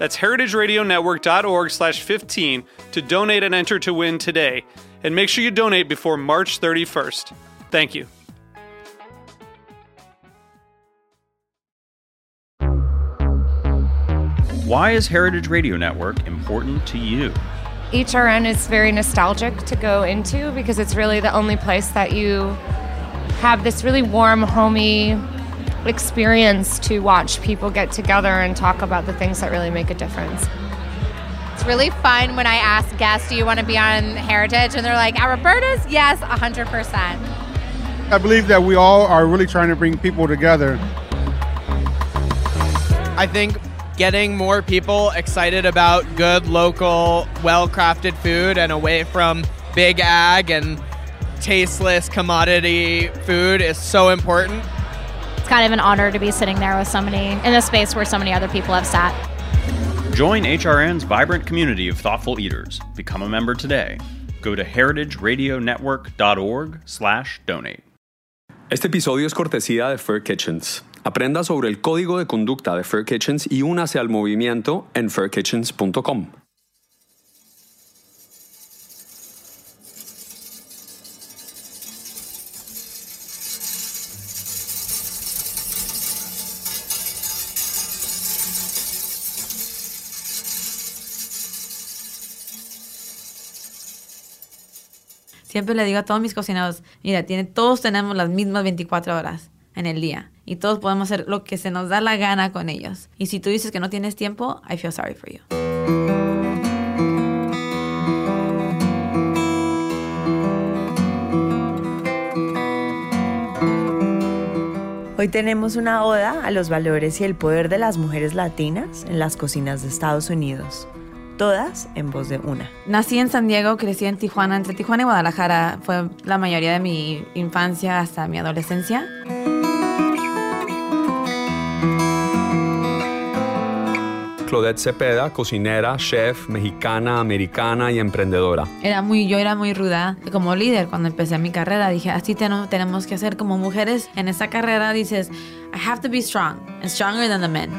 That's heritageradionetwork.org slash 15 to donate and enter to win today. And make sure you donate before March 31st. Thank you. Why is Heritage Radio Network important to you? HRN is very nostalgic to go into because it's really the only place that you have this really warm, homey experience to watch people get together and talk about the things that really make a difference. It's really fun when I ask guests, Do you want to be on Heritage? And they're like, At Roberta's? Yes, 100%. I believe that we all are really trying to bring people together. I think getting more people excited about good, local, well crafted food and away from big ag and tasteless commodity food is so important. It's kind of an honor to be sitting there with somebody in a space where so many other people have sat. Join HRN's vibrant community of thoughtful eaters. Become a member today. Go to heritageradionetwork.org/donate. Este episodio es cortesía de Fair Kitchens. Aprenda sobre el código de conducta de Fair Kitchens y únase al movimiento en furkitchens.com. Siempre le digo a todos mis cocineros, mira, tiene, todos tenemos las mismas 24 horas en el día y todos podemos hacer lo que se nos da la gana con ellos. Y si tú dices que no tienes tiempo, I feel sorry for you. Hoy tenemos una oda a los valores y el poder de las mujeres latinas en las cocinas de Estados Unidos. Todas en voz de una. Nací en San Diego, crecí en Tijuana, entre Tijuana y Guadalajara. Fue la mayoría de mi infancia hasta mi adolescencia. Claudette Cepeda, cocinera, chef, mexicana, americana y emprendedora. Era muy, yo era muy ruda como líder cuando empecé mi carrera. Dije, así ten- tenemos que hacer como mujeres en esa carrera. Dices, I have to be strong and stronger than the men.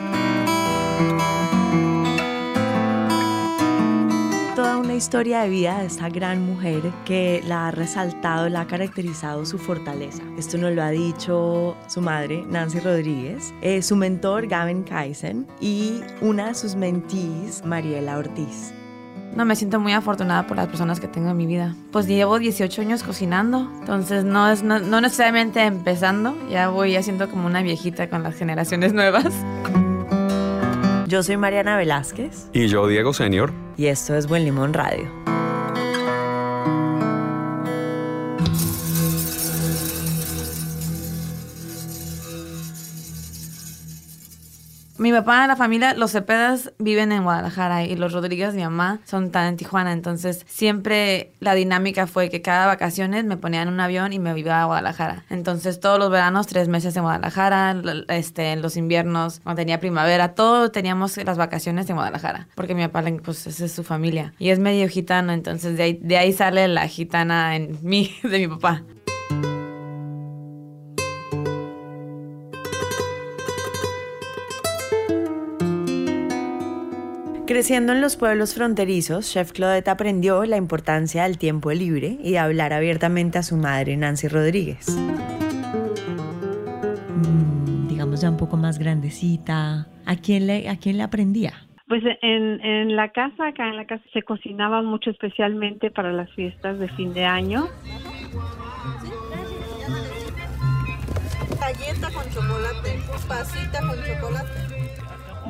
Historia de vida de esta gran mujer que la ha resaltado, la ha caracterizado su fortaleza. Esto nos lo ha dicho su madre, Nancy Rodríguez, eh, su mentor, Gavin Kaisen, y una de sus mentees, Mariela Ortiz. No, me siento muy afortunada por las personas que tengo en mi vida. Pues llevo 18 años cocinando, entonces no es no, no necesariamente empezando, ya voy haciendo como una viejita con las generaciones nuevas. Yo soy Mariana Velázquez Y yo, Diego Senior. Y esto es Buen Limón Radio. Mi papá, la familia, los Cepedas viven en Guadalajara y los Rodríguez, mi mamá, son tan en Tijuana. Entonces, siempre la dinámica fue que cada vacaciones me ponían en un avión y me iba a Guadalajara. Entonces, todos los veranos, tres meses en Guadalajara, este, en los inviernos, cuando tenía primavera, todo teníamos las vacaciones en Guadalajara. Porque mi papá, pues, esa es su familia. Y es medio gitano, entonces de ahí, de ahí sale la gitana en mí, de mi papá. Creciendo en los pueblos fronterizos, Chef Claudette aprendió la importancia del tiempo libre y de hablar abiertamente a su madre, Nancy Rodríguez. Mm, digamos ya un poco más grandecita. ¿A quién le, a quién le aprendía? Pues en, en la casa, acá en la casa se cocinaba mucho especialmente para las fiestas de fin de año. Galleta con chocolate, pasita con chocolate.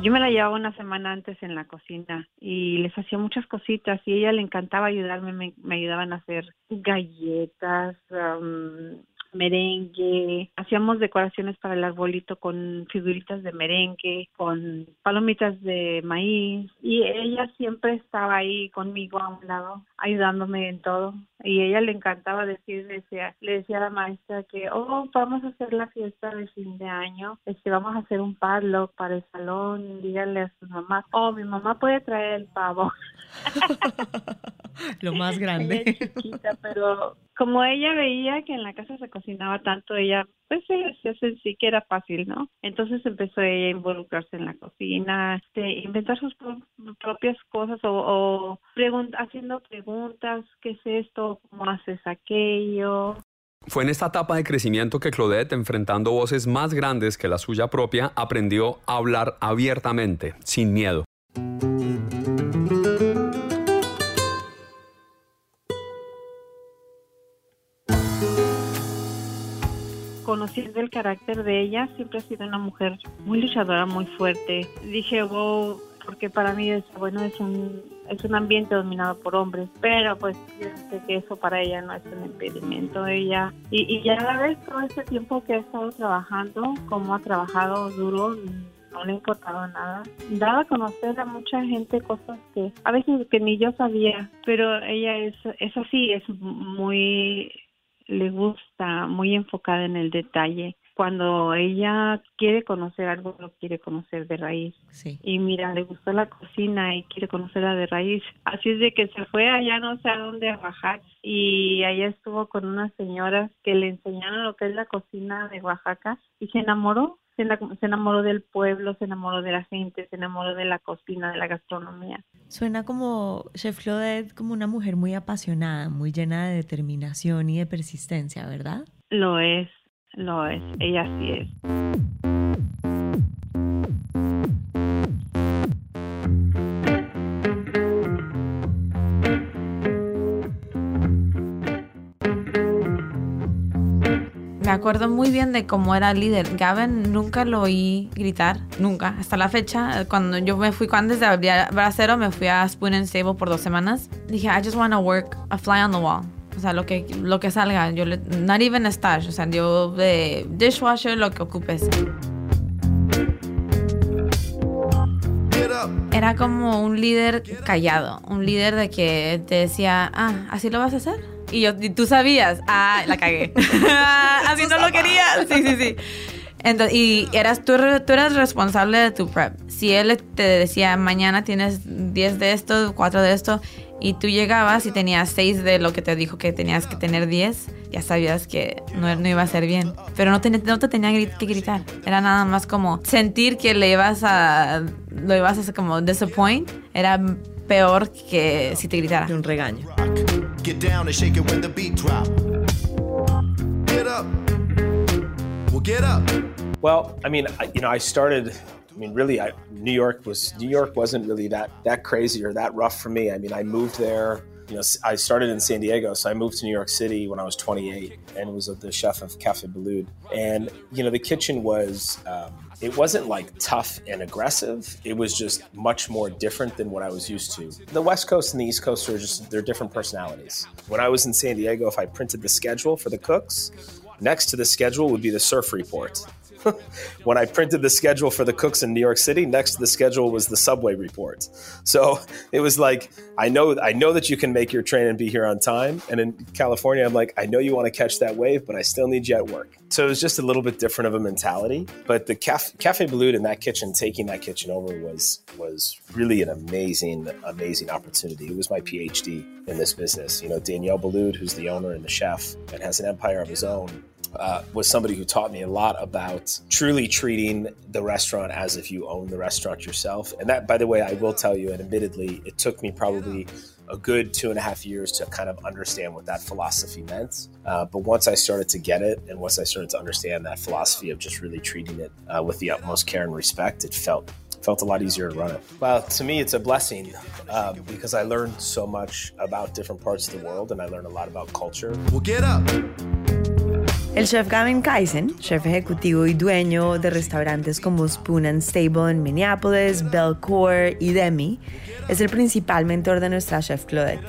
Yo me la llevaba una semana antes en la cocina y les hacía muchas cositas y ella le encantaba ayudarme, me, me ayudaban a hacer galletas, um, merengue, hacíamos decoraciones para el arbolito con figuritas de merengue, con palomitas de maíz y ella siempre estaba ahí conmigo a un lado, ayudándome en todo. Y ella le encantaba decir, decía, le decía a la maestra que, oh, vamos a hacer la fiesta de fin de año, este, vamos a hacer un padlock para el salón, díganle a su mamá, oh, mi mamá puede traer el pavo. Lo más grande. Ella es chiquita, pero como ella veía que en la casa se cocinaba tanto, ella pues se sí que era fácil, ¿no? Entonces empezó ella a involucrarse en la cocina, este, inventar sus pro- propias cosas o, o pregun- haciendo preguntas, ¿qué es esto? ¿Cómo haces aquello? Fue en esta etapa de crecimiento que Claudette, enfrentando voces más grandes que la suya propia, aprendió a hablar abiertamente, sin miedo. Conociendo el carácter de ella, siempre ha sido una mujer muy luchadora, muy fuerte. Dije, wow, porque para mí es, bueno, es un, es un ambiente dominado por hombres, pero pues yo sé que eso para ella no es un impedimento. Ella, y, ya a la vez todo este tiempo que ha estado trabajando, como ha trabajado duro, no le ha importado nada. Daba a conocer a mucha gente cosas que a veces que ni yo sabía, pero ella es, es así, es muy le gusta, muy enfocada en el detalle. Cuando ella quiere conocer algo, lo quiere conocer de raíz. Sí. Y mira, le gustó la cocina y quiere conocerla de raíz. Así es de que se fue allá no sé a dónde a bajar y allá estuvo con unas señoras que le enseñaron lo que es la cocina de Oaxaca y se enamoró. Se ena- se enamoró del pueblo, se enamoró de la gente, se enamoró de la cocina, de la gastronomía. Suena como Chef Claudette, como una mujer muy apasionada, muy llena de determinación y de persistencia, ¿verdad? Lo es, lo es, ella sí es. Acuerdo muy bien de cómo era líder. Gavin nunca lo oí gritar, nunca. Hasta la fecha, cuando yo me fui, antes de abrir Bracero, me fui a Spoon and Stable por dos semanas. Dije, I just want to work a fly on the wall. O sea, lo que, lo que salga. Yo le, not even a stash. O sea, yo de dishwasher, lo que ocupes. Era como un líder callado. Un líder de que te decía, ah, ¿así lo vas a hacer? Y, yo, y tú sabías, ah, la cagué. Así no lo querías. Sí, sí, sí. Entonces, y eras, tú, tú eras responsable de tu prep. Si él te decía, mañana tienes 10 de esto, 4 de esto, y tú llegabas y tenías 6 de lo que te dijo que tenías que tener 10, ya sabías que no, no iba a ser bien. Pero no te, no te tenía que gritar. Era nada más como sentir que le ibas a, lo ibas a hacer como disappoint. Era peor que si te gritara. un regaño. Get down and shake it when the beat drop. Get up. Well, get up. Well, I mean, I, you know, I started. I mean, really, I, New York was New York wasn't really that that crazy or that rough for me. I mean, I moved there. You know, I started in San Diego, so I moved to New York City when I was 28, and was the chef of Cafe Balud. And you know, the kitchen was. Um, it wasn't like tough and aggressive. It was just much more different than what I was used to. The West Coast and the East Coast are just they're different personalities. When I was in San Diego, if I printed the schedule for the cooks, next to the schedule would be the surf report. when I printed the schedule for the cooks in New York City, next to the schedule was the subway report. So it was like I know I know that you can make your train and be here on time. And in California, I'm like I know you want to catch that wave, but I still need you at work. So it was just a little bit different of a mentality. But the Cafe, Cafe in that kitchen, taking that kitchen over was was really an amazing amazing opportunity. It was my PhD in this business. You know, Danielle Balud, who's the owner and the chef, and has an empire of his own uh, was somebody who taught me a lot about truly treating the restaurant as if you own the restaurant yourself. And that, by the way, I will tell you, and admittedly, it took me probably a good two and a half years to kind of understand what that philosophy meant. Uh, but once I started to get it, and once I started to understand that philosophy of just really treating it uh, with the utmost care and respect, it felt felt a lot easier to run it. Well, to me, it's a blessing uh, because I learned so much about different parts of the world and I learned a lot about culture. Well, get up. El chef Gavin Kaizen, chef ejecutivo y dueño de restaurantes como Spoon and Stable en Minneapolis, Belcourt y Demi, es el principal mentor de nuestra chef Claudette.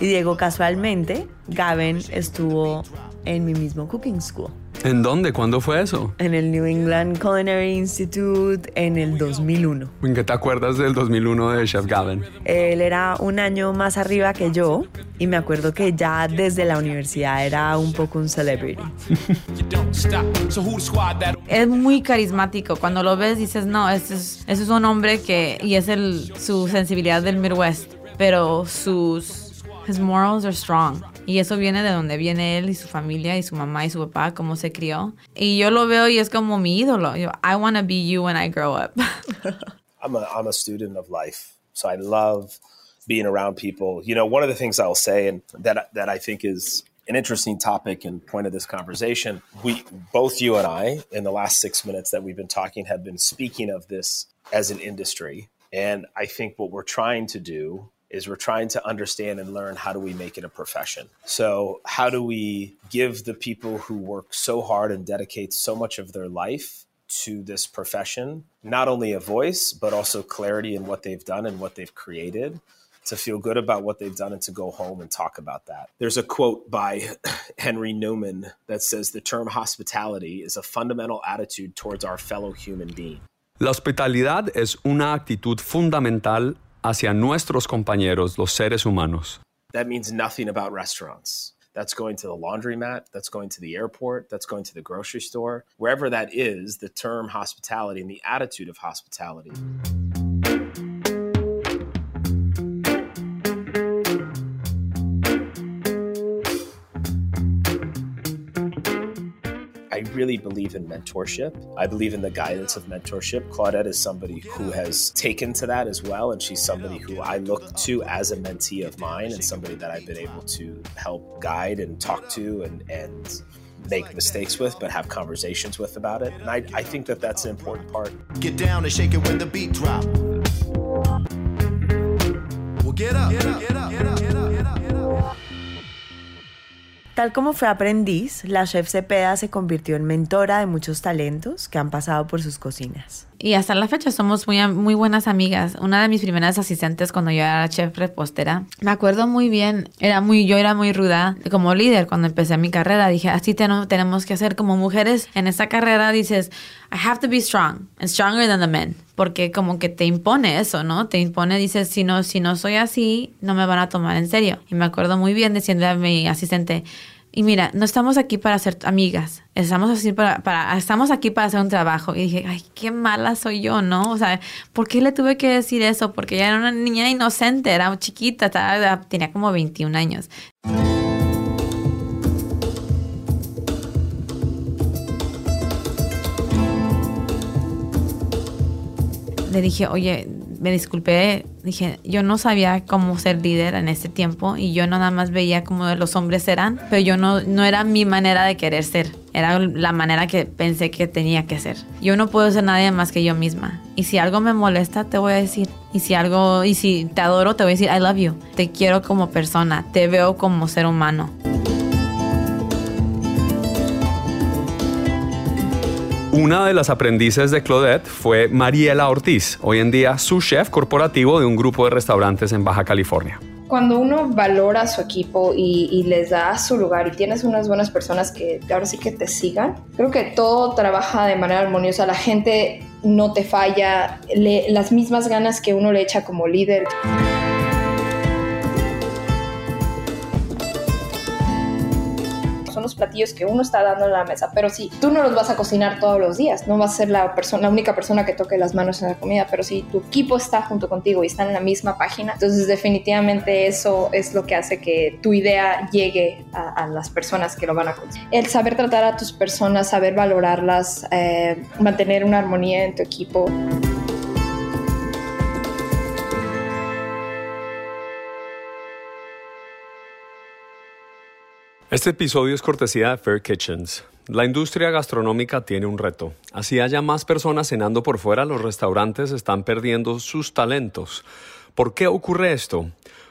Y Diego, casualmente, Gavin estuvo en mi mismo cooking school. ¿En dónde? ¿Cuándo fue eso? En el New England Culinary Institute en el 2001. ¿En qué te acuerdas del 2001 de Chef Gavin? Él era un año más arriba que yo y me acuerdo que ya desde la universidad era un poco un celebrity. Es muy carismático. Cuando lo ves dices, no, ese es, ese es un hombre que, y es el, su sensibilidad del Midwest, pero sus his morals are strong. Y eso viene de donde viene él y su familia y su mamá y su papá, cómo se crió. Y yo lo veo y es como mi ídolo. Yo, I want to be you when I grow up. I'm a, I'm a student of life. So I love being around people. You know, one of the things I'll say and that, that I think is an interesting topic and point of this conversation. We, both you and I, in the last six minutes that we've been talking, have been speaking of this as an industry. And I think what we're trying to do is we're trying to understand and learn how do we make it a profession. So how do we give the people who work so hard and dedicate so much of their life to this profession not only a voice but also clarity in what they've done and what they've created to feel good about what they've done and to go home and talk about that. There's a quote by Henry Newman that says the term hospitality is a fundamental attitude towards our fellow human being. La hospitalidad es una actitud fundamental hacia nuestros compañeros, los seres humanos. That means nothing about restaurants. That's going to the laundromat, that's going to the airport, that's going to the grocery store. Wherever that is, the term hospitality and the attitude of hospitality. Really believe in mentorship. I believe in the guidance of mentorship. Claudette is somebody who has taken to that as well, and she's somebody who I look to as a mentee of mine and somebody that I've been able to help guide and talk to and, and make mistakes with, but have conversations with about it. And I, I think that that's an important part. Get down and shake it when the beat drop. Well, get up. Get up. Get up. Get up. Tal como fue aprendiz, la chef Cepeda se convirtió en mentora de muchos talentos que han pasado por sus cocinas. Y hasta la fecha somos muy, muy buenas amigas. Una de mis primeras asistentes cuando yo era chef repostera, me acuerdo muy bien, era muy, yo era muy ruda como líder cuando empecé mi carrera. Dije, así ten- tenemos que hacer como mujeres en esta carrera. Dices, I have to be strong and stronger than the men. Porque como que te impone eso, ¿no? Te impone, dices, si no, si no soy así, no me van a tomar en serio. Y me acuerdo muy bien diciendo a mi asistente, y mira, no estamos aquí para ser amigas, estamos, así para, estamos aquí para hacer un trabajo. Y dije, ay, qué mala soy yo, ¿no? O sea, ¿por qué le tuve que decir eso? Porque ella era una niña inocente, era chiquita, tenía como 21 años. le dije, oye, me disculpé, dije, yo no sabía cómo ser líder en ese tiempo y yo nada más veía como los hombres eran, pero yo no, no era mi manera de querer ser, era la manera que pensé que tenía que ser. Yo no puedo ser nadie más que yo misma. Y si algo me molesta, te voy a decir. Y si algo, y si te adoro, te voy a decir, I love you. Te quiero como persona, te veo como ser humano. Una de las aprendices de Claudette fue Mariela Ortiz, hoy en día su chef corporativo de un grupo de restaurantes en Baja California. Cuando uno valora a su equipo y, les da su lugar y tienes unas buenas personas que ahora sí que te sigan, creo que todo trabaja de manera armoniosa. La gente no te falla, las mismas ganas que uno le echa como líder. Son los platillos que uno está dando en la mesa, pero si tú no los vas a cocinar todos los días, no vas a ser la, persona, la única persona que toque las manos en la comida, pero si tu equipo está junto contigo y están en la misma página, entonces definitivamente eso es lo que hace que tu idea llegue a, a las personas que lo van a consumir. El saber tratar a tus personas, saber valorarlas, eh, mantener una armonía en tu equipo. Este episodio es cortesía de Fair Kitchens. La industria gastronómica tiene un reto. Así haya más personas cenando por fuera, los restaurantes están perdiendo sus talentos. ¿Por qué ocurre esto?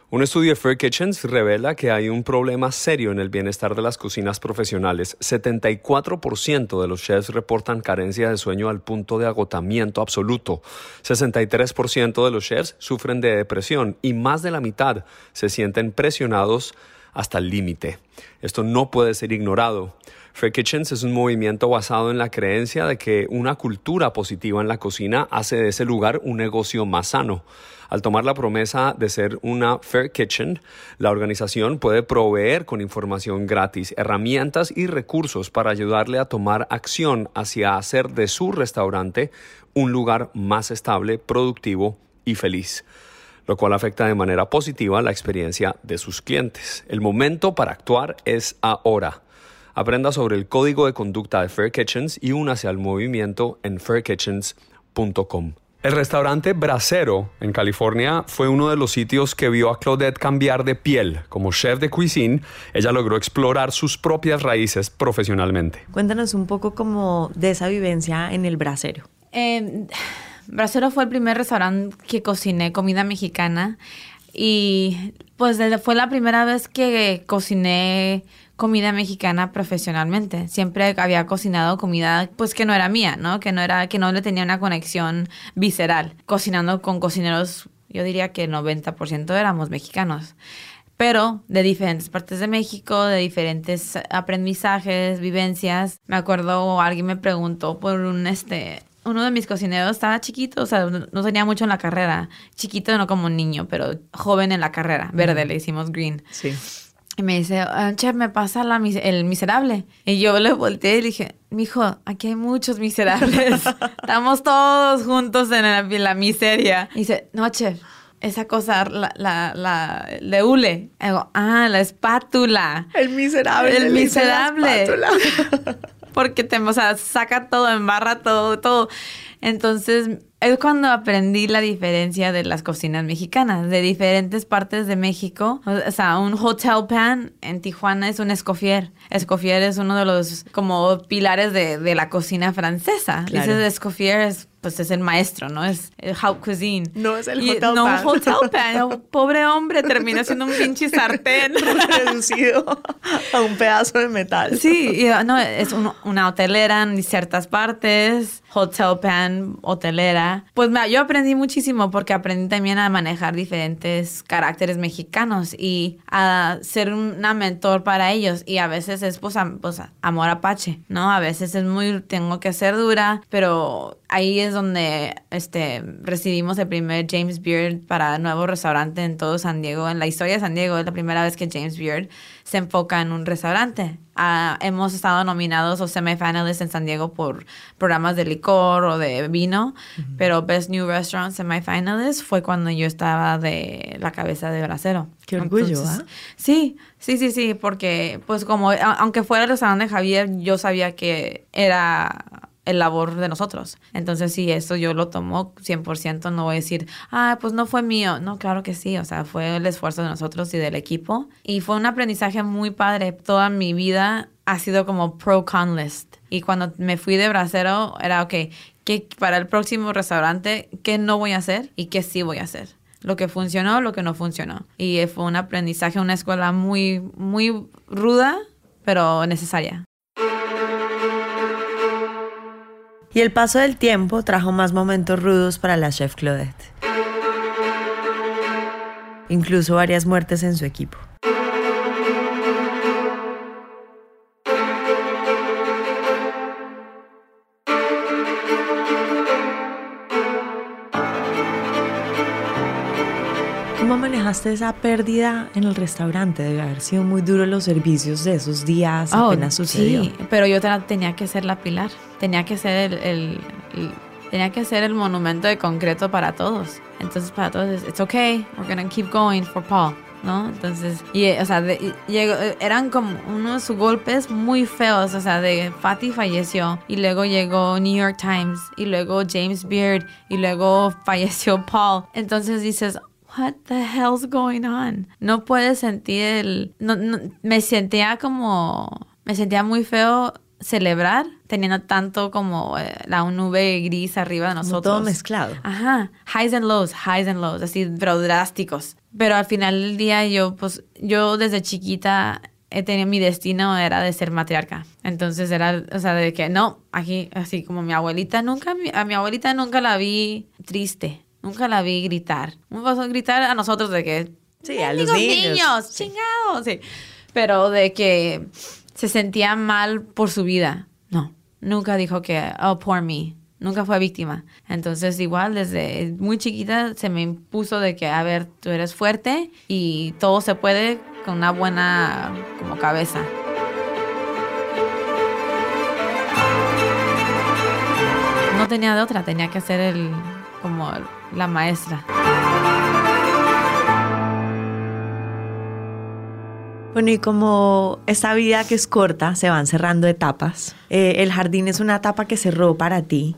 Un estudio de Fair Kitchens revela que hay un problema serio en el bienestar de las cocinas profesionales. 74% de los chefs reportan carencia de sueño al punto de agotamiento absoluto. 63% de los chefs sufren de depresión y más de la mitad se sienten presionados hasta el límite. Esto no puede ser ignorado. Fair Kitchens es un movimiento basado en la creencia de que una cultura positiva en la cocina hace de ese lugar un negocio más sano. Al tomar la promesa de ser una Fair Kitchen, la organización puede proveer con información gratis, herramientas y recursos para ayudarle a tomar acción hacia hacer de su restaurante un lugar más estable, productivo y feliz lo cual afecta de manera positiva la experiencia de sus clientes. El momento para actuar es ahora. Aprenda sobre el código de conducta de Fair Kitchens y únase al movimiento en fairkitchens.com. El restaurante Bracero en California fue uno de los sitios que vio a Claudette cambiar de piel. Como chef de cuisine, ella logró explorar sus propias raíces profesionalmente. Cuéntanos un poco como de esa vivencia en el Bracero. Eh, Bracero fue el primer restaurante que cociné comida mexicana y pues fue la primera vez que cociné comida mexicana profesionalmente. Siempre había cocinado comida pues que no era mía, ¿no? Que no era que no le tenía una conexión visceral. Cocinando con cocineros, yo diría que el 90% éramos mexicanos. Pero de diferentes partes de México, de diferentes aprendizajes, vivencias. Me acuerdo alguien me preguntó por un este uno de mis cocineros estaba chiquito, o sea, no tenía mucho en la carrera. Chiquito, no como un niño, pero joven en la carrera. Verde, le hicimos green. Sí. Y me dice, "Ah, chef, me pasa la mis- el miserable. Y yo le volteé y le dije, mijo, aquí hay muchos miserables. Estamos todos juntos en la, en la miseria. Y dice, no, chef, esa cosa, la, la, la de hule. Y digo, ah, la espátula. El miserable. El miserable. Porque te, o sea, saca todo, embarra todo, todo. Entonces, es cuando aprendí la diferencia de las cocinas mexicanas, de diferentes partes de México. O sea, un hotel pan en Tijuana es un escoffier. Escoffier es uno de los como pilares de, de la cocina francesa. Claro. Dices escoffier es pues es el maestro, ¿no? Es el haute cuisine. No es el Y- hotel no, pan. un hotel pan. Pobre hombre, termina siendo un pinche sartén. Reducido a un pedazo de metal. Sí, y, no, es un- una hotelera en ciertas partes, hotel pan, hotelera. Pues yo aprendí muchísimo porque aprendí también a manejar diferentes caracteres mexicanos y a ser una mentor para ellos. Y a veces es pues, pues, amor apache, ¿no? A veces es muy, tengo que ser dura, pero ahí es donde este, recibimos el primer James Beard para nuevo restaurante en todo San Diego. En la historia de San Diego es la primera vez que James Beard se enfoca en un restaurante. Ah, hemos estado nominados o semifinalists en San Diego por programas de licor o de vino, pero Best New Restaurant semifinalist fue cuando yo estaba de la cabeza de bracero. Qué orgullo, Entonces, ¿ah? Sí, sí, sí, sí, porque pues como, aunque fuera el restaurante de Javier, yo sabía que era el labor de nosotros. Entonces, sí, eso yo lo tomo 100%, no voy a decir, ah, pues no fue mío. No, claro que sí, o sea, fue el esfuerzo de nosotros y del equipo. Y fue un aprendizaje muy padre. Toda mi vida ha sido como pro-con list. Y cuando me fui de bracero, era, ok, ¿qué, para el próximo restaurante, ¿qué no voy a hacer y qué sí voy a hacer? Lo que funcionó, lo que no funcionó. Y fue un aprendizaje, una escuela muy, muy ruda, pero necesaria. Y el paso del tiempo trajo más momentos rudos para la chef Claudette. Incluso varias muertes en su equipo. Manejaste esa pérdida en el restaurante? Debe haber sido muy duro los servicios de esos días Oh, apenas sucedió. Sí, pero yo te- tenía que ser la pilar. Tenía que ser el, el- el- tenía que ser el monumento de concreto para todos. Entonces para todos es, it's okay, we're gonna keep going for Paul. ¿No? Entonces, y, o sea, de- y eran como unos golpes muy feos, o sea, de Fatty falleció, y luego llegó New York Times, y luego James Beard, y luego falleció Paul. Entonces dices, what the hell's going on? No puedes sentir el... No, no- me sentía como... Me sentía muy feo celebrar teniendo tanto como eh, la nube gris arriba de nosotros. todo mezclado. Ajá, highs and lows, highs and lows, así, pero drásticos. Pero al final del día yo, pues, yo desde chiquita he tenido mi destino era de ser matriarca. Entonces era, o sea, de que no, aquí, así como mi abuelita, nunca, a mi abuelita nunca la vi triste, nunca la vi gritar. Un pasó gritar a nosotros de que, Sí, a los "Mendigos niños". niños, chingados, sí. Pero de que se sentía mal por su vida. No, nunca dijo que, oh, poor me. Nunca fue víctima. Entonces, igual, desde muy chiquita se me impuso de que, a ver, tú eres fuerte y todo se puede con una buena como cabeza. No tenía de otra, tenía que ser el, como la maestra. Bueno, y como esta vida que es corta, se van cerrando etapas. eh, el jardín es una etapa que cerró para ti.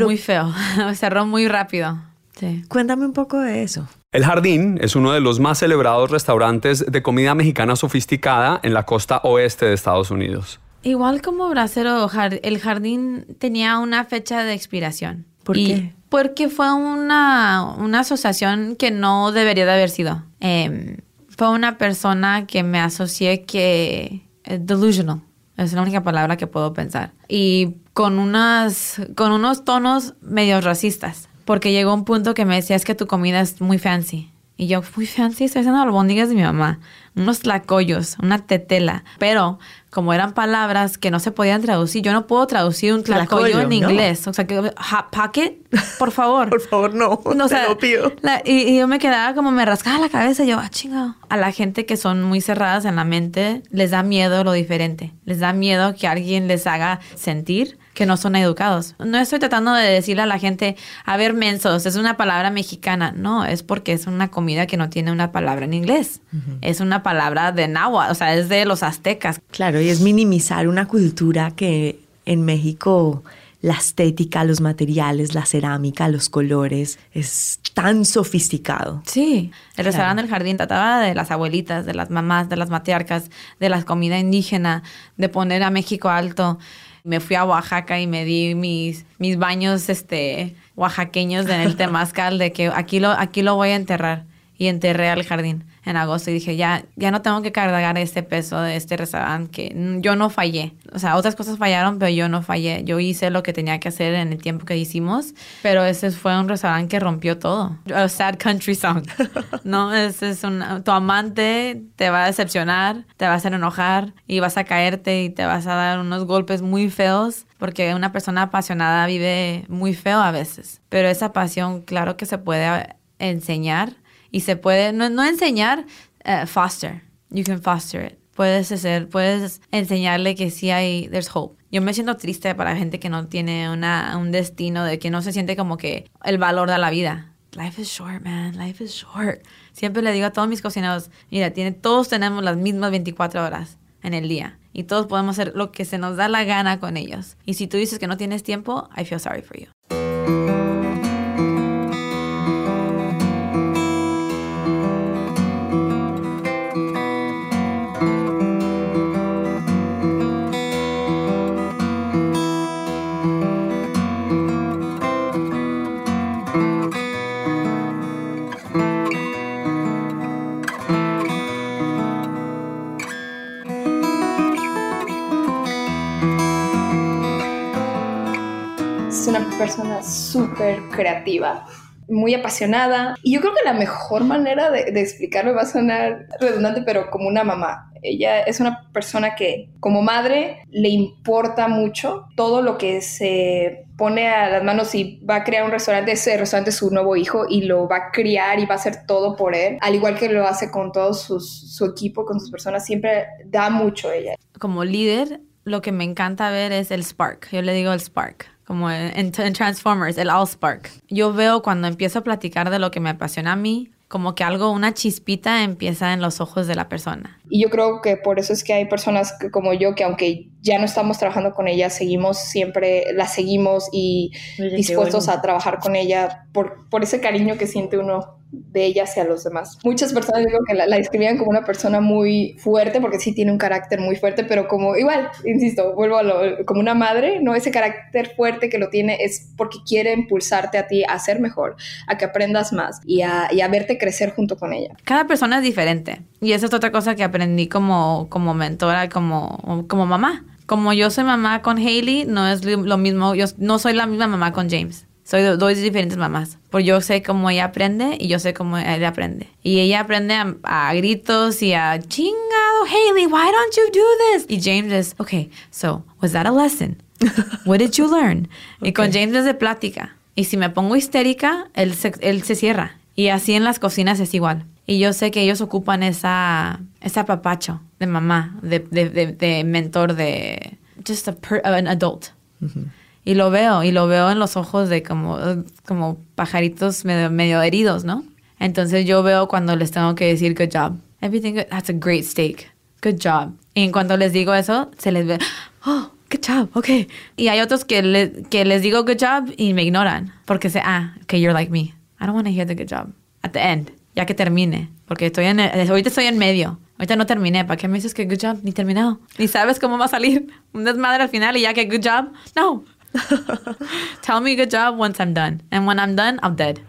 muy feo, cerró muy rápido. Sí. Cuéntame un poco de eso. El Jardín es uno de los más celebrados restaurantes de comida mexicana sofisticada en la costa oeste de Estados Unidos. Igual como Bracero, el jardín tenía una fecha de expiración. ¿Por Y qué? Porque fue una, una asociación que no debería de haber sido. Em, fue una persona que me asocié que... eh, delusional. Es la única palabra que puedo pensar. Y con, unas, con unos tonos medio racistas. Porque llegó un punto que me decía, es que tu comida es muy fancy. Y yo, muy fancy, estoy haciendo albóndigas de mi mamá. Unos tlacoyos, una tetela. Pero como eran palabras que no se podían traducir, yo no puedo traducir un tlacoyo Tlacoyo, en no. inglés. O sea, que hot pocket, por favor. Por favor, no. No, te lo pido. la- y, y yo me quedaba como me rascaba la cabeza. y Yo, ah, chingado. A la gente que son muy cerradas en la mente, les da miedo lo diferente. Les da miedo que alguien les haga sentir que no son educados. No estoy tratando de decirle a la gente, a ver, mensos, es una palabra mexicana. No, es porque es una comida que no tiene una palabra en inglés. Es una palabra de náhuatl, o sea, es de los aztecas. Claro, y es minimizar una cultura que en México la estética, los materiales, la cerámica, los colores, es tan sofisticado. Sí, el Claro. restaurante del jardín trataba de las abuelitas, de las mamás, de las matriarcas, de la comida indígena, de poner a México alto. Me fui a Oaxaca y me di mis, mis baños este, oaxaqueños en el temazcal de que aquí lo, aquí lo voy a enterrar. Y enterré al jardín en agosto y dije, ya, ya no tengo que cargar este peso de este restaurante que yo no fallé. O sea, otras cosas fallaron, pero yo no fallé. Yo hice lo que tenía que hacer en el tiempo que hicimos, pero ese fue un restaurante que rompió todo. A sad country song. No, ese es un, tu amante te va a decepcionar, te va a hacer enojar y vas a caerte y te vas a dar unos golpes muy feos porque una persona apasionada vive muy feo a veces. Pero esa pasión, claro que se puede enseñar y se puede, no, no enseñar, eh, foster. You can foster it. Puedes hacer, puedes enseñarle que sí hay, there's hope. Yo me siento triste para gente que no tiene una, un destino, de que no se siente como que el valor de la vida. Life is short, man. Life is short. Siempre le digo a todos mis cocineros, mira, tiene, todos tenemos las mismas 24 horas en el día y todos podemos hacer lo que se nos da la gana con ellos. Y si tú dices que no tienes tiempo, I feel sorry for you. Una persona súper creativa, muy apasionada. Y yo creo que la mejor manera de, de explicarlo va a sonar redundante, pero como una mamá. Ella es una persona que como madre le importa mucho todo lo que se pone a las manos y va a crear un restaurante, ese restaurante es su nuevo hijo y lo va a criar y va a hacer todo por él, al igual que lo hace con todo sus- su equipo, con sus personas, siempre da mucho ella. como líder, lo que me encanta ver es el spark. Yo le digo el spark. Como en, en Transformers, el All Spark. Yo veo cuando empiezo a platicar de lo que me apasiona a mí, como que algo, una chispita empieza en los ojos de la persona. Y yo creo que por eso es que hay personas que- como yo que aunque ya no estamos trabajando con ella, seguimos siempre, la seguimos y Oye, dispuestos a trabajar con ella por, por ese cariño que siente uno de ella hacia los demás. Muchas personas digo que la, describían como una persona muy fuerte, porque sí tiene un carácter muy fuerte, pero como igual, insisto, vuelvo a lo, como una madre, no ese carácter fuerte que lo tiene es porque quiere impulsarte a ti a ser mejor, a que aprendas más y a, y a verte crecer junto con ella. Cada persona es diferente. Y esa es otra cosa que aprendí como, como mentora, como, como mamá. Como yo soy mamá con Hailey, no es lo mismo, yo no soy la misma mamá con James. Soy do- dos diferentes mamás. Porque yo sé cómo ella aprende y yo sé cómo él aprende. Y ella aprende a, a gritos y a chingado, Hailey, why don't you do this? Y James es, okay, so, was that a lesson? What did you learn? Y con James es de plática. Y si me pongo histérica, él se, él se cierra. Y así en las cocinas es igual. Y yo sé que ellos ocupan esa, ese apapacho de mamá, de, de, de, de mentor, de just a per- an adult. Y lo veo, y lo veo en los ojos de como, como pajaritos medio, medio heridos, ¿no? Entonces yo veo cuando les tengo que decir good job. Everything good, that's a great steak. Good job. Y en cuanto les digo eso, se les ve, oh, good job, okay. Y hay otros que, le- que les digo good job y me ignoran. Porque sé, ah, okay, you're like me. I don't want to hear the good job. At the end, ya que termine. Porque estoy en, el- ahorita estoy en medio. Ahorita no terminé. ¿Para qué me dices que good job? Ni terminado. Ni sabes cómo va a salir. Un desmadre al final y ya que good job. No. Tell me good job once I'm done. And when I'm done, I'm dead.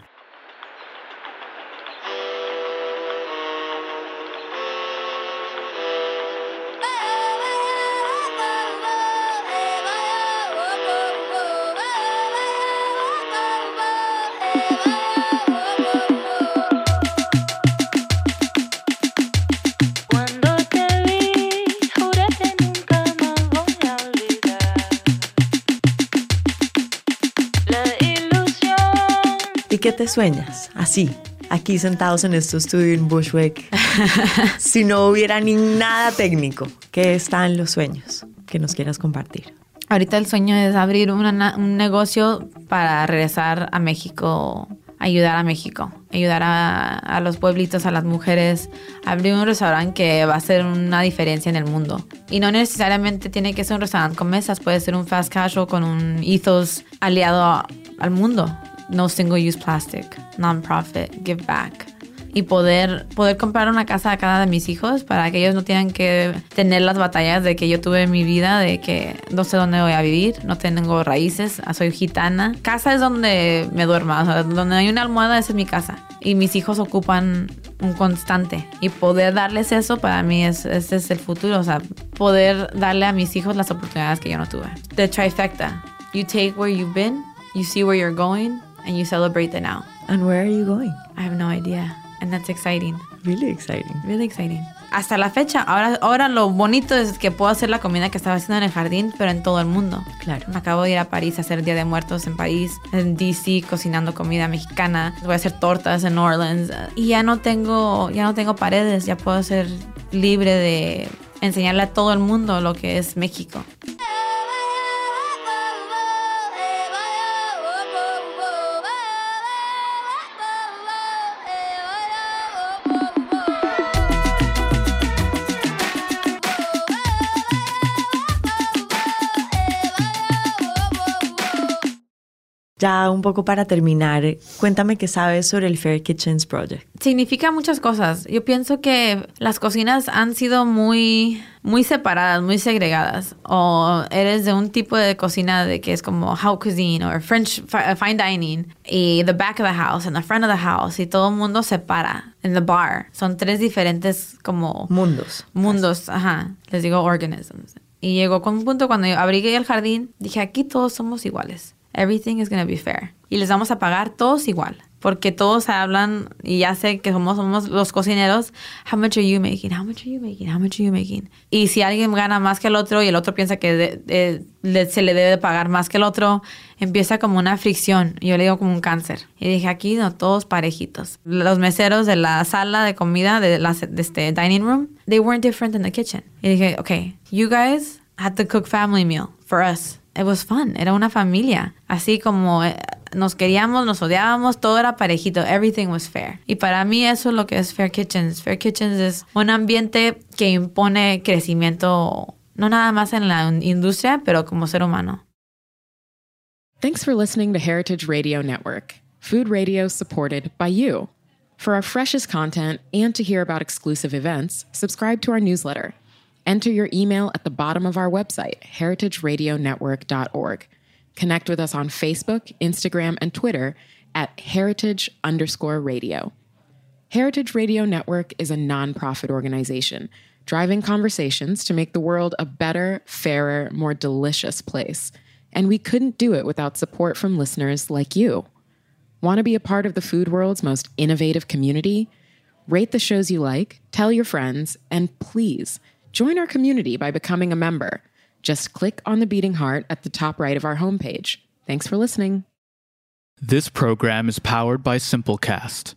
¿Y qué te sueñas? Así, aquí sentados en este estudio en Bushwick. si no hubiera ni nada técnico, ¿qué están los sueños que nos quieras compartir? Ahorita el sueño es abrir una- un negocio para regresar a México, ayudar a México, ayudar a, a los pueblitos, a las mujeres, abrir un restaurante que va a hacer una diferencia en el mundo. Y no necesariamente tiene que ser un restaurante con mesas, puede ser un fast casual con un ethos aliado al mundo. No single use plastic, non-profit, give back y poder, poder comprar una casa a cada de mis hijos para que ellos no tengan que tener las batallas de que yo tuve en mi vida, de que no sé dónde voy a vivir, no tengo raíces, ah, soy gitana. Casa es donde me duermo, o sea, donde hay una almohada, esa es mi casa. Y mis hijos ocupan un constante. Y poder darles eso para mí es, ese es el futuro, o sea, poder darle a mis hijos las oportunidades que yo no tuve. The trifecta. You take where you've been, you see where you're going, and you celebrate the now. And where are you going? I have no idea. And that's exciting. Really exciting. Really exciting. Hasta la fecha, ahora, ahora lo bonito es que puedo hacer la comida que estaba haciendo en el jardín, pero en todo el mundo. Claro. Me acabo de ir a París a hacer Día de Muertos en París, en DC cocinando comida mexicana, voy a hacer tortas en New Orleans y ya no tengo, ya no tengo paredes, ya puedo ser libre de enseñarle a todo el mundo lo que es México. Ya un poco para terminar, cuéntame qué sabes sobre el Fair Kitchens Project. significa muchas cosas. Yo pienso que las cocinas han sido muy, muy separadas, muy segregadas. O eres de un tipo de cocina de que es como house cuisine o French uh, fine dining y the back of the house and the front of the house y todo el mundo se para en the bar. Son tres diferentes como mundos. Mundos, ajá. Les digo organisms. Y llegó con un punto cuando yo abrí el jardín, dije, aquí todos somos iguales. Everything is going to be fair. Y les vamos a pagar todos igual. Porque todos hablan, y ya sé que somos, somos los cocineros, how much are you making? How much are you making? How much are you making? Y si alguien gana más que el otro y el otro piensa que de- de- le- se le debe de pagar más que el otro, empieza como una fricción. Yo le digo como un cáncer. Y dije, aquí no, todos parejitos. Los meseros de la sala de comida, de, la, de este dining room, they weren't different in the kitchen. Y dije, okay, you guys had to cook family meal for us. It was fun. Era una familia. Así como eh, nos queríamos, nos odiábamos, todo era parejito. Everything was fair. Y para mí eso es lo que es Fair Kitchens. Fair Kitchens es un ambiente que impone crecimiento, no nada más en la industria, pero como ser humano. Thanks for listening to Heritage Radio Network, food radio supported by you. For our freshest content and to hear about exclusive events, subscribe to our newsletter. Enter your email at the bottom of our website, heritageradionetwork.org. Connect with us on Facebook, Instagram, and Twitter at heritage underscore radio. Heritage Radio Network is a nonprofit organization driving conversations to make the world a better, fairer, more delicious place. And we couldn't do it without support from listeners like you. Want to be a part of the food world's most innovative community? Rate the shows you like, tell your friends, and please join our community by becoming a member. Just click on the beating heart at the top right of our homepage. Thanks for listening. This program is powered by Simplecast.